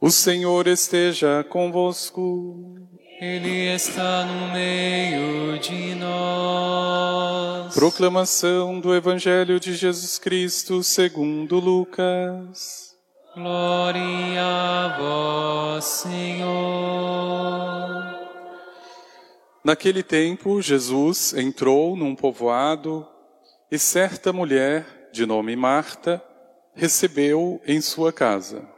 O Senhor esteja convosco. Ele está no meio de nós. Proclamação do Evangelho de Jesus Cristo segundo Lucas. Glória a vós, Senhor. Naquele tempo, Jesus entrou num povoado e certa mulher, de nome Marta, recebeu em sua casa.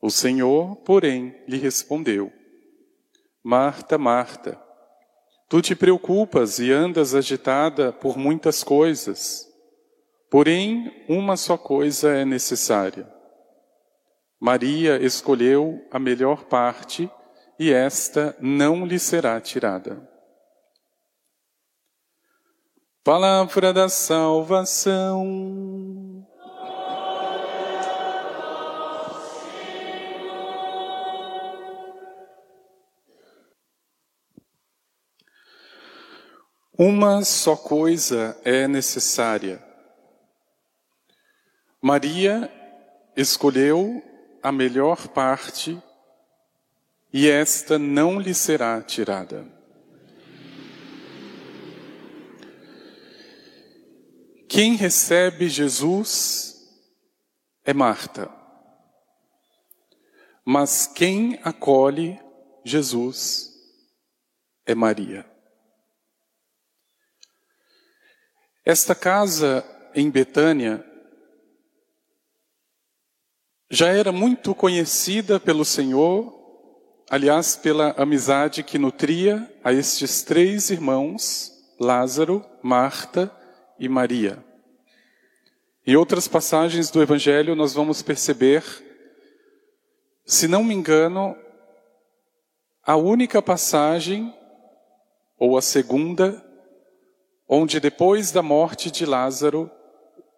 O Senhor, porém, lhe respondeu: Marta, Marta, tu te preocupas e andas agitada por muitas coisas, porém uma só coisa é necessária. Maria escolheu a melhor parte e esta não lhe será tirada. Palavra da salvação. Uma só coisa é necessária. Maria escolheu a melhor parte e esta não lhe será tirada. Quem recebe Jesus é Marta. Mas quem acolhe Jesus é Maria. Esta casa em Betânia já era muito conhecida pelo Senhor, aliás, pela amizade que nutria a estes três irmãos, Lázaro, Marta e Maria. Em outras passagens do Evangelho, nós vamos perceber, se não me engano, a única passagem, ou a segunda, onde depois da morte de Lázaro,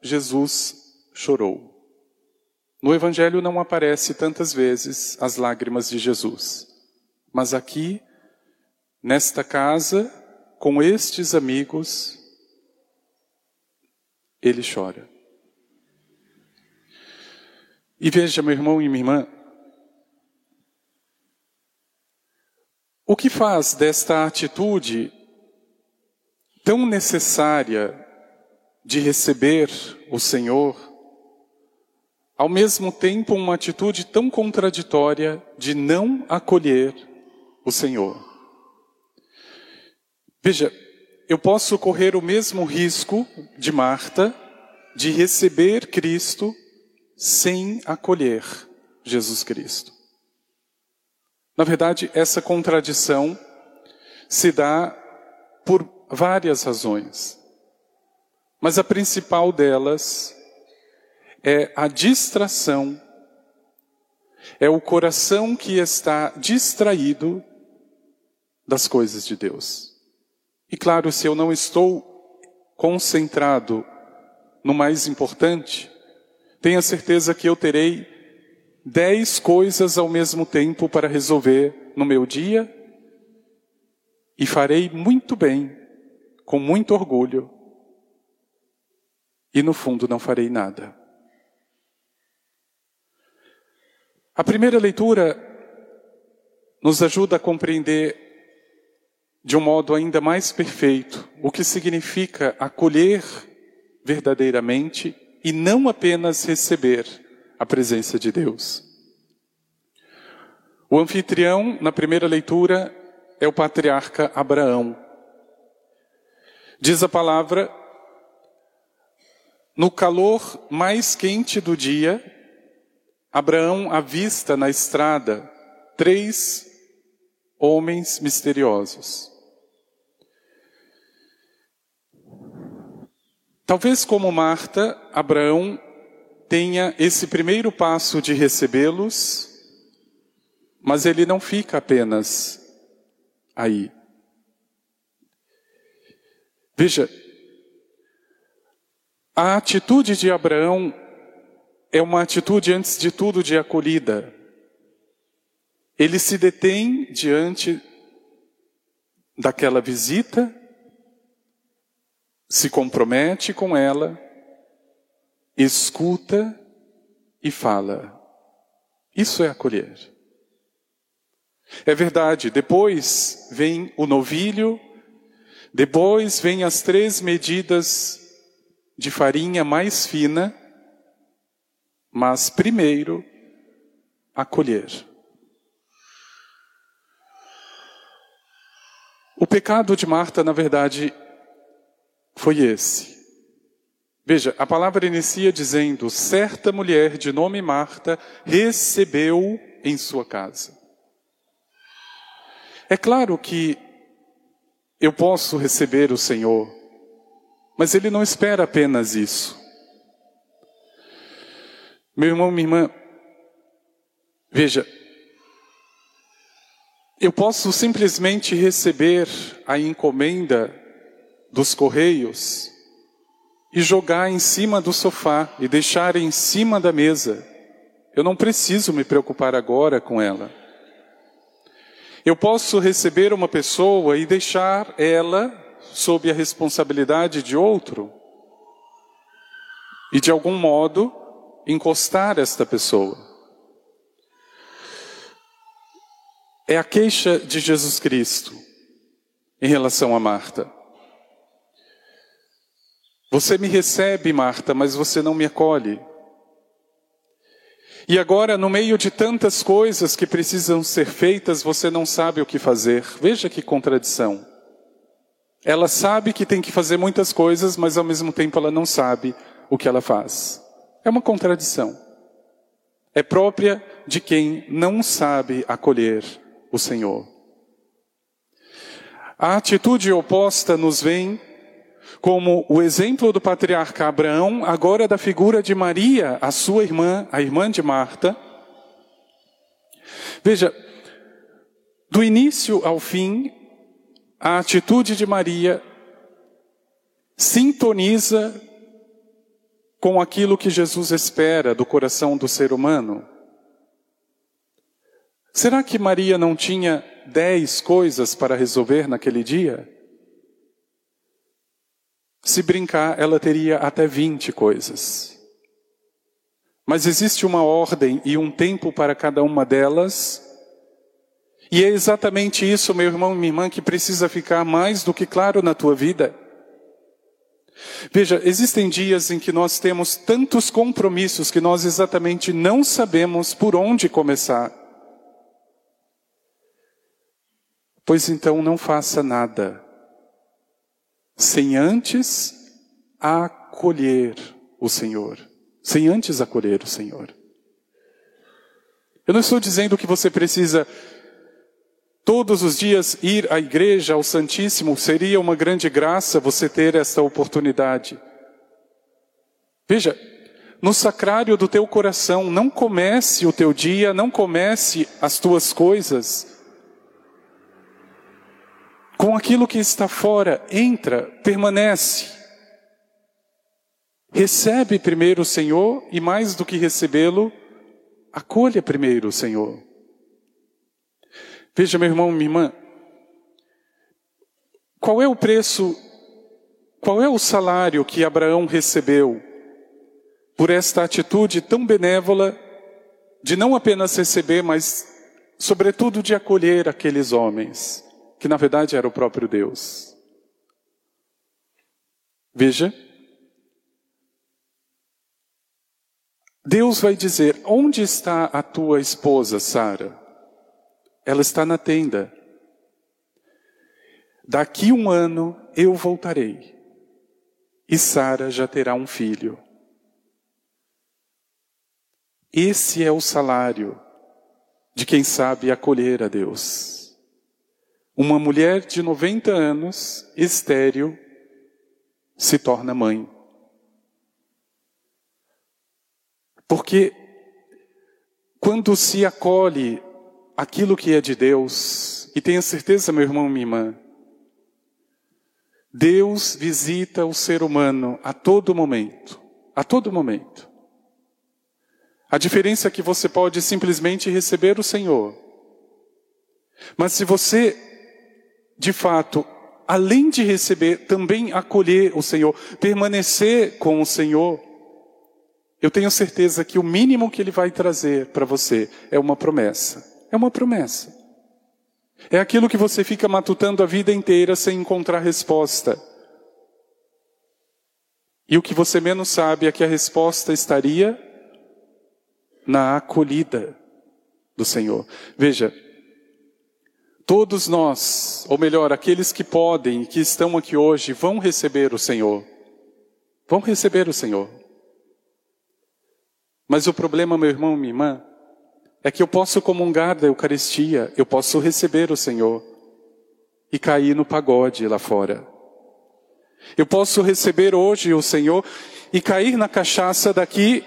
Jesus chorou. No Evangelho não aparece tantas vezes as lágrimas de Jesus, mas aqui, nesta casa, com estes amigos, ele chora. E veja, meu irmão e minha irmã, o que faz desta atitude tão necessária de receber o Senhor, ao mesmo tempo uma atitude tão contraditória de não acolher o Senhor. Veja, eu posso correr o mesmo risco de Marta de receber Cristo sem acolher Jesus Cristo. Na verdade, essa contradição se dá por várias razões. Mas a principal delas é a distração, é o coração que está distraído das coisas de Deus. E claro, se eu não estou concentrado no mais importante, tenha certeza que eu terei dez coisas ao mesmo tempo para resolver no meu dia e farei muito bem com muito orgulho e no fundo não farei nada. A primeira leitura nos ajuda a compreender de um modo ainda mais perfeito o que significa acolher verdadeiramente e não apenas receber a presença de Deus. O anfitrião, na primeira leitura, é o patriarca Abraão. Diz a palavra, no calor mais quente do dia, Abraão avista na estrada três homens misteriosos. Talvez como Marta, Abraão tenha esse primeiro passo de recebê-los Mas ele não fica apenas aí. Veja, a atitude de Abraão é uma atitude, antes de tudo, de acolhida. Ele se detém diante daquela visita, se compromete com ela, escuta e fala. Isso é acolher. É verdade, depois vem o novilho, depois vem as três medidas de farinha mais fina, mas primeiro acolher. O pecado de Marta, na verdade, foi esse. Veja, a palavra inicia dizendo: certa mulher de nome Marta recebeu em sua casa. É claro que eu posso receber o Senhor, mas Ele não espera apenas isso. Meu irmão, minha irmã, veja, eu posso simplesmente receber a encomenda dos correios e jogar em cima do sofá e deixar em cima da mesa. Eu não preciso me preocupar agora com ela. Eu posso receber uma pessoa e deixar ela sob a responsabilidade de outro e de algum modo encostar esta pessoa. É a queixa de Jesus Cristo em relação a Marta. Você me recebe, Marta, mas você não me acolhe. E agora, no meio de tantas coisas que precisam ser feitas, você não sabe o que fazer. Veja que contradição. Ela sabe que tem que fazer muitas coisas, mas ao mesmo tempo ela não sabe o que ela faz. É uma contradição. É própria de quem não sabe acolher o Senhor. A atitude oposta nos vem como o exemplo do patriarca Abraão, agora da figura de Maria, a sua irmã, a irmã de Marta. Veja, do início ao fim, a atitude de Maria sintoniza com aquilo que Jesus espera do coração do ser humano. Será que Maria não tinha dez coisas para resolver naquele dia? Se brincar, ela teria até 20 coisas. Mas existe uma ordem e um tempo para cada uma delas. E é exatamente isso, meu irmão e minha irmã, que precisa ficar mais do que claro na tua vida. Veja, existem dias em que nós temos tantos compromissos que nós exatamente não sabemos por onde começar. Pois então não faça nada sem antes acolher o Senhor. Sem antes acolher o Senhor. Eu não estou dizendo que você precisa todos os dias ir à igreja, ao Santíssimo, seria uma grande graça você ter esta oportunidade. Veja, no sacrário do teu coração, não comece o teu dia, não comece as tuas coisas com aquilo que está fora, entra, permanece. Recebe primeiro o Senhor e mais do que recebê-lo, acolha primeiro o Senhor. Veja, meu irmão, minha irmã, qual é o preço, qual é o salário que Abraão recebeu por esta atitude tão benévola de não apenas receber, mas, sobretudo, de acolher aqueles homens? Que na verdade era o próprio Deus. Veja, Deus vai dizer: Onde está a tua esposa, Sara? Ela está na tenda. Daqui um ano eu voltarei e Sara já terá um filho. Esse é o salário de quem sabe acolher a Deus. Uma mulher de 90 anos, estéril, se torna mãe. Porque quando se acolhe aquilo que é de Deus, e tenha certeza, meu irmão minha irmã, Deus visita o ser humano a todo momento, a todo momento. A diferença é que você pode simplesmente receber o Senhor. Mas se você, de fato, além de receber, também acolher o Senhor, permanecer com o Senhor, eu tenho certeza que o mínimo que Ele vai trazer para você é uma promessa. É uma promessa. É aquilo que você fica matutando a vida inteira sem encontrar resposta. E o que você menos sabe é que a resposta estaria na acolhida do Senhor. Veja, todos nós, ou melhor, aqueles que podem, que estão aqui hoje, vão receber o Senhor. Vão receber o Senhor. Mas o problema, meu irmão, minha irmã, é que eu posso comungar da Eucaristia, eu posso receber o Senhor e cair no pagode lá fora. Eu posso receber hoje o Senhor e cair na cachaça daqui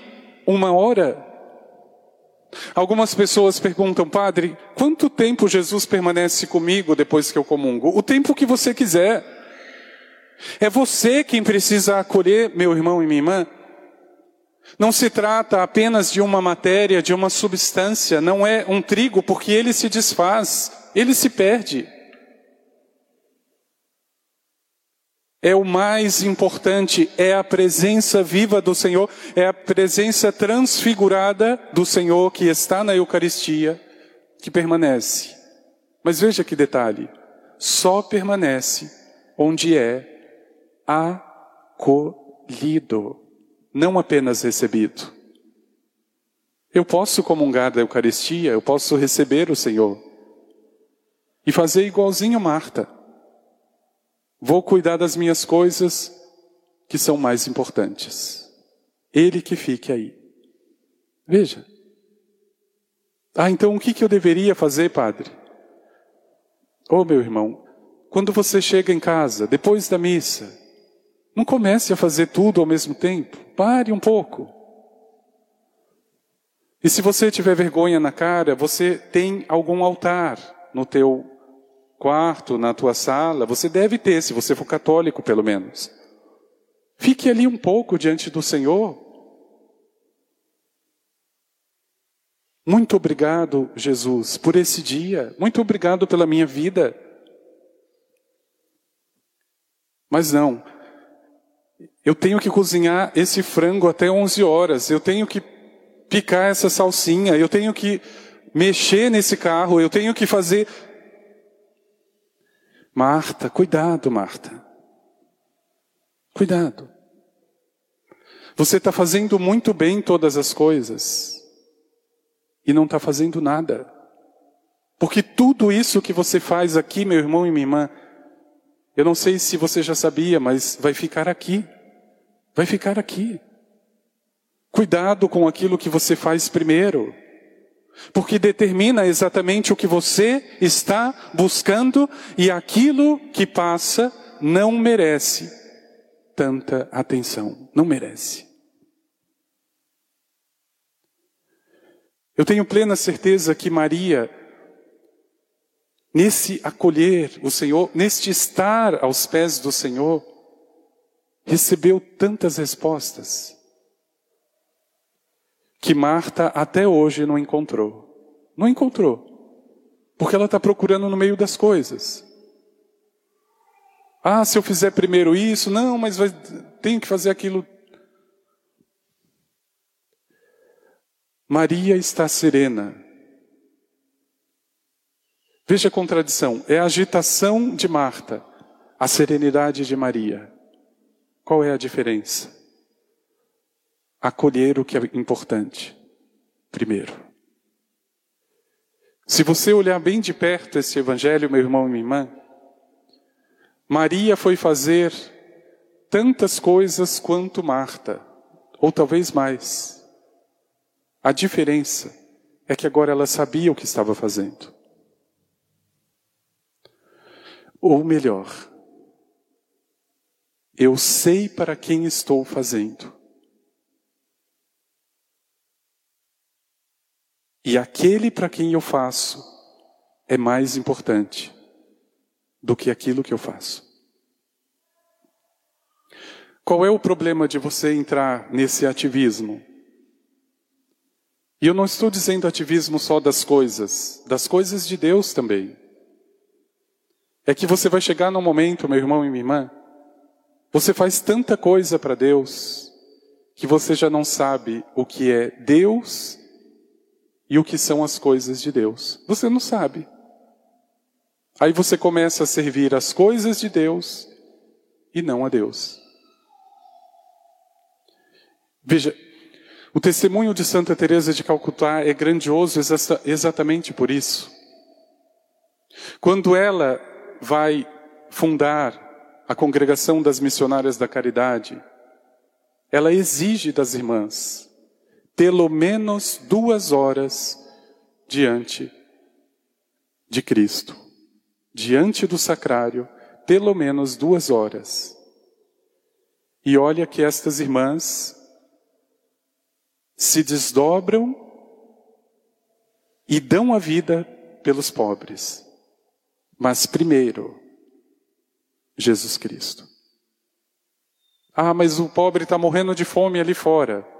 uma hora. Algumas pessoas perguntam, padre, quanto tempo Jesus permanece comigo depois que eu comungo? O tempo que você quiser. É você quem precisa acolher, meu irmão e minha irmã, não se trata apenas de uma matéria, de uma substância, não é um trigo, porque ele se desfaz, ele se perde. É o mais importante, é a presença viva do Senhor, é a presença transfigurada do Senhor que está na Eucaristia, que permanece. Mas veja que detalhe: só permanece onde é acolhido não apenas recebido. Eu posso comungar da Eucaristia, eu posso receber o Senhor e fazer igualzinho Marta. Vou cuidar das minhas coisas que são mais importantes. Ele que fique aí. Veja. Ah, então o que, que eu deveria fazer, padre? Oh, meu irmão, quando você chega em casa, depois da missa, não comece a fazer tudo ao mesmo tempo. Pare um pouco. E se você tiver vergonha na cara, você tem algum altar no teu quarto, na tua sala, você deve ter, se você for católico, pelo menos. Fique ali um pouco diante do Senhor. Muito obrigado, Jesus, por esse dia. Muito obrigado pela minha vida. Mas não, eu tenho que cozinhar esse frango até 11 horas, eu tenho que picar essa salsinha, eu tenho que mexer nesse carro, eu tenho que fazer. Marta, cuidado, Marta. Cuidado. Você está fazendo muito bem todas as coisas e não está fazendo nada. Porque tudo isso que você faz aqui, meu irmão e minha irmã, eu não sei se você já sabia, mas vai ficar aqui. Vai ficar aqui. Cuidado com aquilo que você faz primeiro, porque determina exatamente o que você está buscando e aquilo que passa não merece tanta atenção, não merece. Eu tenho plena certeza que Maria, nesse acolher o Senhor, neste estar aos pés do Senhor, recebeu tantas respostas que Marta até hoje não encontrou. Não encontrou. Porque ela está procurando no meio das coisas. Ah, se eu fizer primeiro isso, não, mas vai, tenho que fazer aquilo. Maria está serena. Veja a contradição: é a agitação de Marta, a serenidade de Maria. Qual é a diferença? Acolher o que é importante, primeiro. Se você olhar bem de perto esse evangelho, meu irmão e minha irmã, Maria foi fazer tantas coisas quanto Marta, ou talvez mais. A diferença é que agora ela sabia o que estava fazendo. Ou melhor, eu sei para quem estou fazendo. E aquele para quem eu faço é mais importante do que aquilo que eu faço. Qual é o problema de você entrar nesse ativismo? E eu não estou dizendo ativismo só das coisas, das coisas de Deus também. É que você vai chegar num momento, meu irmão e minha irmã, você faz tanta coisa para Deus, que você já não sabe o que é Deus e o que são as coisas de Deus. Você não sabe. Aí você começa a servir as coisas de Deus e não a Deus. Veja, o testemunho de Santa Teresa de Calcutá é grandioso exatamente por isso. Quando ela vai fundar a congregação das missionárias da caridade, ela exige das irmãs pelo menos duas horas diante de Cristo, diante do sacrário, pelo menos duas horas. E olha que estas irmãs se desdobram e dão a vida pelos pobres. Mas primeiro, Jesus Cristo. Ah, mas o pobre está morrendo de fome ali fora.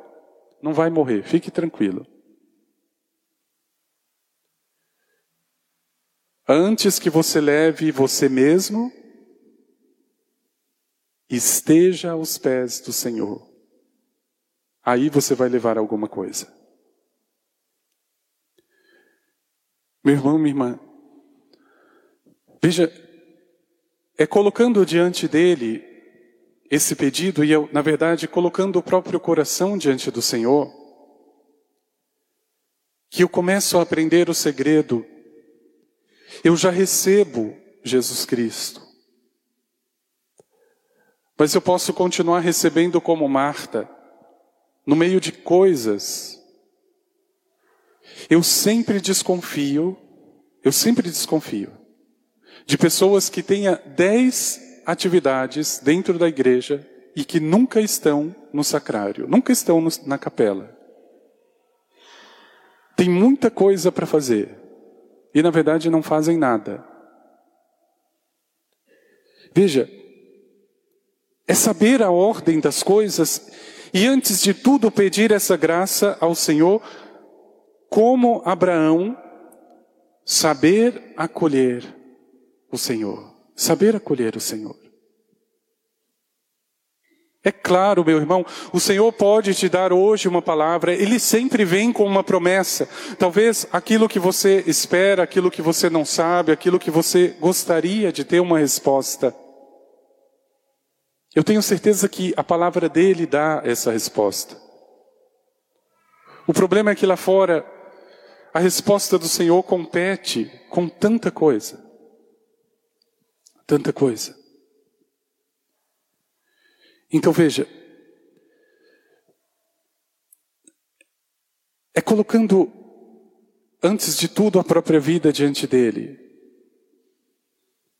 Não vai morrer, fique tranquilo. Antes que você leve você mesmo, esteja aos pés do Senhor aí você vai levar alguma coisa. Meu irmão, minha irmã, veja, é colocando diante dele esse pedido e eu, na verdade, colocando o próprio coração diante do Senhor, que eu começo a aprender o segredo. Eu já recebo Jesus Cristo. Mas eu posso continuar recebendo como Marta, no meio de coisas, eu sempre desconfio, eu sempre desconfio de pessoas que tenham dez atividades dentro da igreja e que nunca estão no sacrário, nunca estão no, na capela. Tem muita coisa para fazer e na verdade não fazem nada. Veja, é saber a ordem das coisas e antes de tudo, pedir essa graça ao Senhor, como Abraão, saber acolher o Senhor. Saber acolher o Senhor. É claro, meu irmão, o Senhor pode te dar hoje uma palavra, Ele sempre vem com uma promessa. Talvez aquilo que você espera, aquilo que você não sabe, aquilo que você gostaria de ter uma resposta. Eu tenho certeza que a palavra dele dá essa resposta. O problema é que lá fora, a resposta do Senhor compete com tanta coisa. Tanta coisa. Então veja, é colocando, antes de tudo, a própria vida diante dele,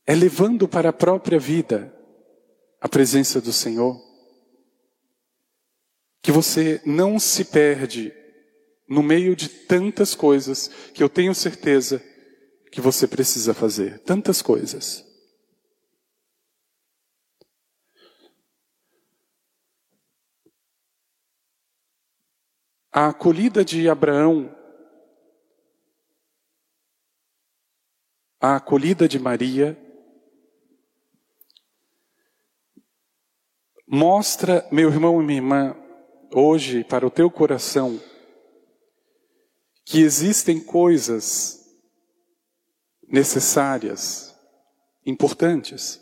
é levando para a própria vida a presença do Senhor, que você não se perde no meio de tantas coisas que eu tenho certeza que você precisa fazer. Tantas coisas. A acolhida de Abraão, a acolhida de Maria, Mostra, meu irmão e minha irmã, hoje para o teu coração, que existem coisas necessárias, importantes.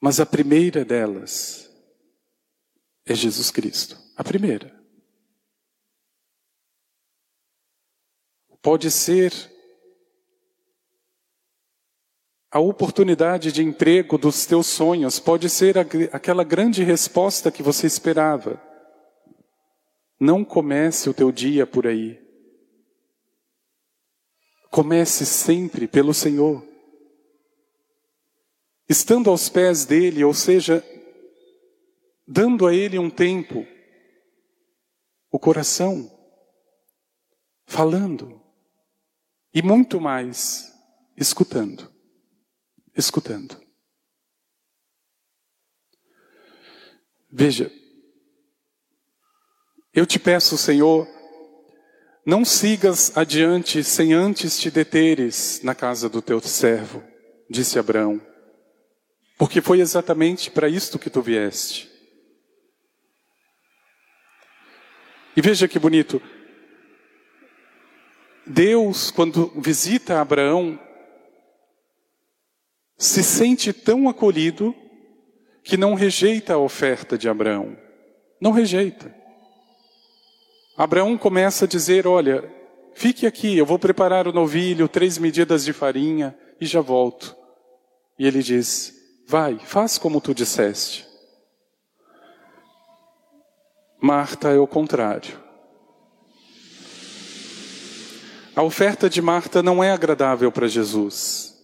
Mas a primeira delas é Jesus Cristo. A primeira. Pode ser a oportunidade de emprego dos teus sonhos pode ser aquela grande resposta que você esperava. Não comece o teu dia por aí. Comece sempre pelo Senhor. Estando aos pés dele, ou seja, dando a ele um tempo, o coração, falando, E muito mais escutando. Escutando. Veja, eu te peço, Senhor, não sigas adiante sem antes te deteres na casa do teu servo, disse Abraão, porque foi exatamente para isto que tu vieste. E veja que bonito. Deus, quando visita Abraão, se sente tão acolhido que não rejeita a oferta de Abraão. Não rejeita. Abraão começa a dizer: Olha, fique aqui, eu vou preparar o novilho, três medidas de farinha e já volto. E ele diz: Vai, faz como tu disseste. Marta é o contrário. A oferta de Marta não é agradável para Jesus.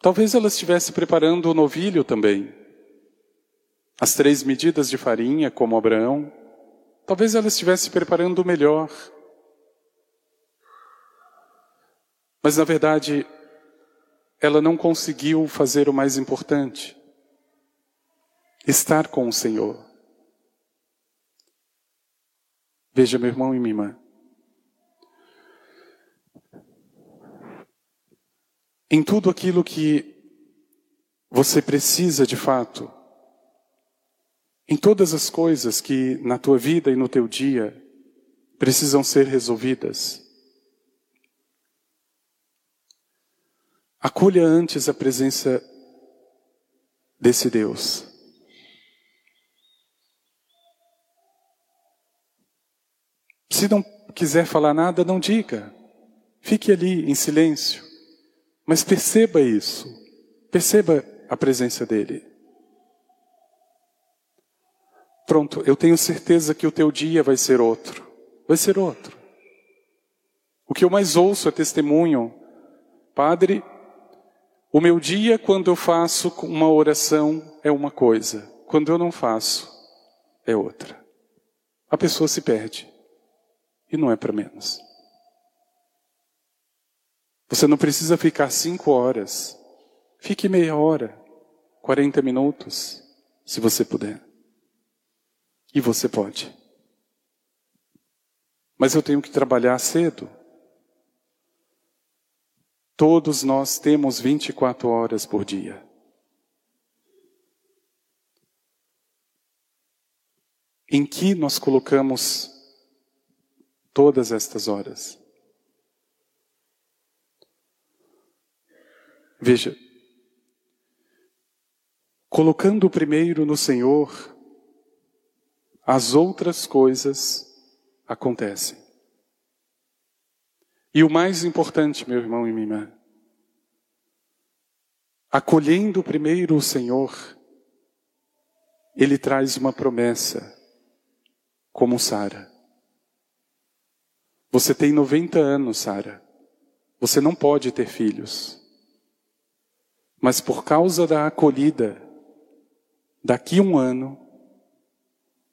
Talvez ela estivesse preparando o novilho também. As três medidas de farinha, como Abraão. Talvez ela estivesse preparando o melhor. Mas na verdade, ela não conseguiu fazer o mais importante: estar com o Senhor. Veja, meu irmão e minha irmã. Em tudo aquilo que você precisa de fato, em todas as coisas que na tua vida e no teu dia precisam ser resolvidas, acolha antes a presença desse Deus. Se não quiser falar nada, não diga. Fique ali em silêncio. Mas perceba isso. Perceba a presença dele. Pronto, eu tenho certeza que o teu dia vai ser outro. Vai ser outro. O que eu mais ouço é testemunho. Padre, o meu dia quando eu faço uma oração é uma coisa, quando eu não faço é outra. A pessoa se perde. E não é para menos. Você não precisa ficar cinco horas. Fique meia hora, quarenta minutos, se você puder. E você pode. Mas eu tenho que trabalhar cedo. Todos nós temos 24 horas por dia. Em que nós colocamos todas estas horas. Veja, colocando primeiro no Senhor, as outras coisas acontecem. E o mais importante, meu irmão e minha irmã, acolhendo primeiro o Senhor, Ele traz uma promessa, como Sara. Você tem 90 anos, Sara. Você não pode ter filhos. Mas por causa da acolhida, daqui um ano,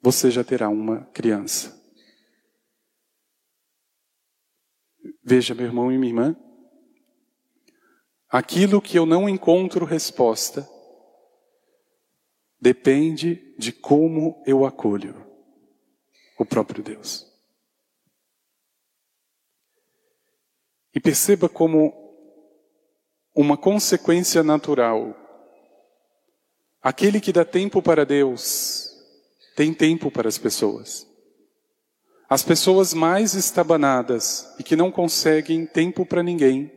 você já terá uma criança. Veja, meu irmão e minha irmã, aquilo que eu não encontro resposta depende de como eu acolho o próprio Deus. E perceba como uma consequência natural. Aquele que dá tempo para Deus tem tempo para as pessoas. As pessoas mais estabanadas e que não conseguem tempo para ninguém,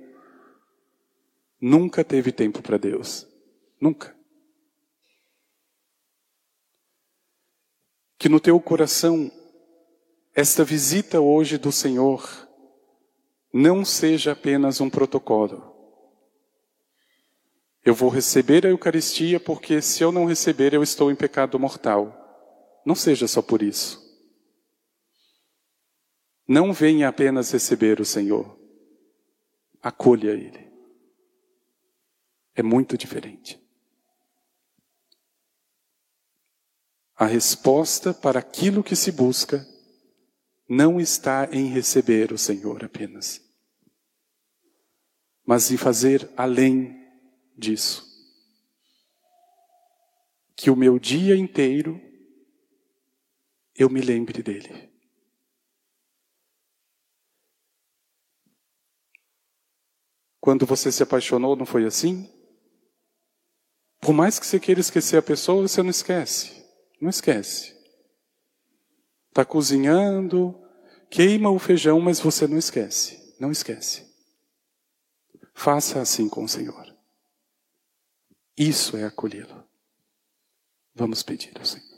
nunca teve tempo para Deus. Nunca. Que no teu coração, esta visita hoje do Senhor não seja apenas um protocolo. Eu vou receber a Eucaristia porque se eu não receber, eu estou em pecado mortal. Não seja só por isso. Não venha apenas receber o Senhor. Acolha Ele. É muito diferente. A resposta para aquilo que se busca não está em receber o Senhor apenas, mas em fazer além disso. Que o meu dia inteiro eu me lembre dele. Quando você se apaixonou, não foi assim? Por mais que você queira esquecer a pessoa, você não esquece. Não esquece. Está cozinhando, queima o feijão, mas você não esquece. Não esquece. Faça assim com o Senhor. Isso é acolhê-lo. Vamos pedir ao Senhor.